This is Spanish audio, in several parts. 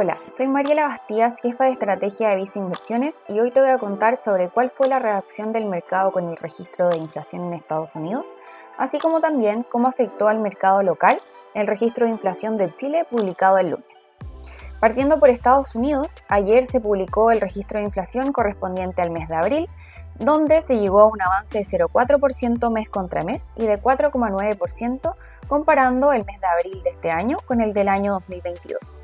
Hola, soy Mariela Bastías, jefa de estrategia de Visa Inversiones y hoy te voy a contar sobre cuál fue la reacción del mercado con el registro de inflación en Estados Unidos, así como también cómo afectó al mercado local el registro de inflación de Chile publicado el lunes. Partiendo por Estados Unidos, ayer se publicó el registro de inflación correspondiente al mes de abril, donde se llegó a un avance de 0,4% mes contra mes y de 4,9% comparando el mes de abril de este año con el del año 2022.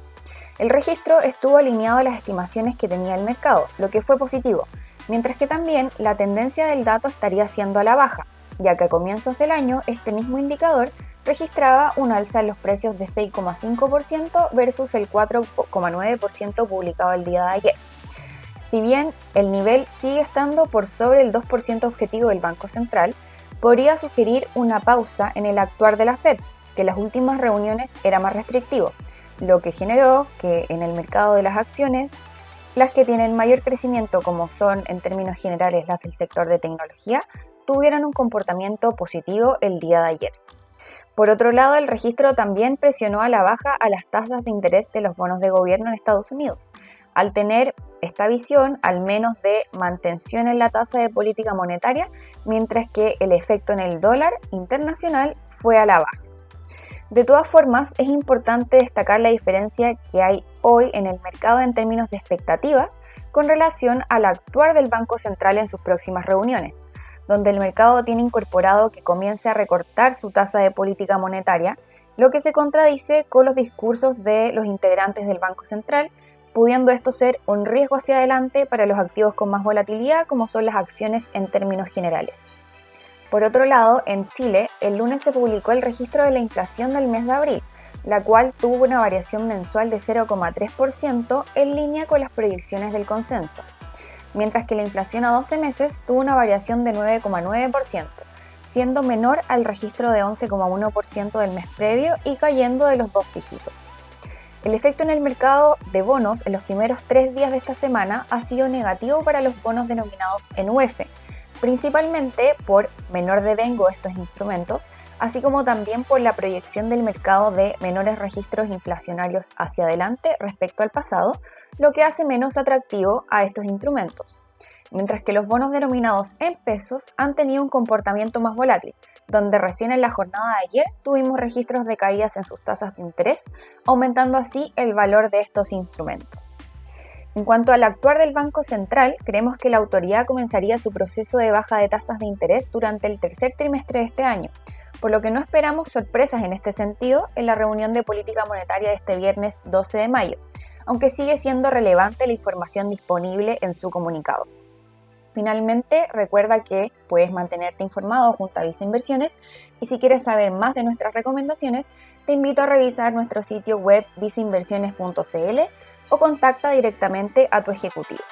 El registro estuvo alineado a las estimaciones que tenía el mercado, lo que fue positivo, mientras que también la tendencia del dato estaría siendo a la baja, ya que a comienzos del año este mismo indicador registraba un alza en los precios de 6,5% versus el 4,9% publicado el día de ayer. Si bien el nivel sigue estando por sobre el 2% objetivo del Banco Central, podría sugerir una pausa en el actuar de la Fed, que en las últimas reuniones era más restrictivo, lo que generó que en el mercado de las acciones, las que tienen mayor crecimiento, como son en términos generales las del sector de tecnología, tuvieran un comportamiento positivo el día de ayer. Por otro lado, el registro también presionó a la baja a las tasas de interés de los bonos de gobierno en Estados Unidos, al tener esta visión al menos de mantención en la tasa de política monetaria, mientras que el efecto en el dólar internacional fue a la baja. De todas formas, es importante destacar la diferencia que hay hoy en el mercado en términos de expectativas con relación al actuar del Banco Central en sus próximas reuniones, donde el mercado tiene incorporado que comience a recortar su tasa de política monetaria, lo que se contradice con los discursos de los integrantes del Banco Central, pudiendo esto ser un riesgo hacia adelante para los activos con más volatilidad como son las acciones en términos generales. Por otro lado, en Chile, el lunes se publicó el registro de la inflación del mes de abril, la cual tuvo una variación mensual de 0,3% en línea con las proyecciones del consenso, mientras que la inflación a 12 meses tuvo una variación de 9,9%, siendo menor al registro de 11,1% del mes previo y cayendo de los dos dígitos. El efecto en el mercado de bonos en los primeros tres días de esta semana ha sido negativo para los bonos denominados en UF, principalmente por menor devengo de estos instrumentos, así como también por la proyección del mercado de menores registros inflacionarios hacia adelante respecto al pasado, lo que hace menos atractivo a estos instrumentos. Mientras que los bonos denominados en pesos han tenido un comportamiento más volátil, donde recién en la jornada de ayer tuvimos registros de caídas en sus tasas de interés, aumentando así el valor de estos instrumentos. En cuanto al actuar del Banco Central, creemos que la autoridad comenzaría su proceso de baja de tasas de interés durante el tercer trimestre de este año, por lo que no esperamos sorpresas en este sentido en la reunión de política monetaria de este viernes 12 de mayo, aunque sigue siendo relevante la información disponible en su comunicado. Finalmente, recuerda que puedes mantenerte informado junto a Visa Inversiones y si quieres saber más de nuestras recomendaciones, te invito a revisar nuestro sitio web visainversiones.cl o contacta directamente a tu ejecutivo.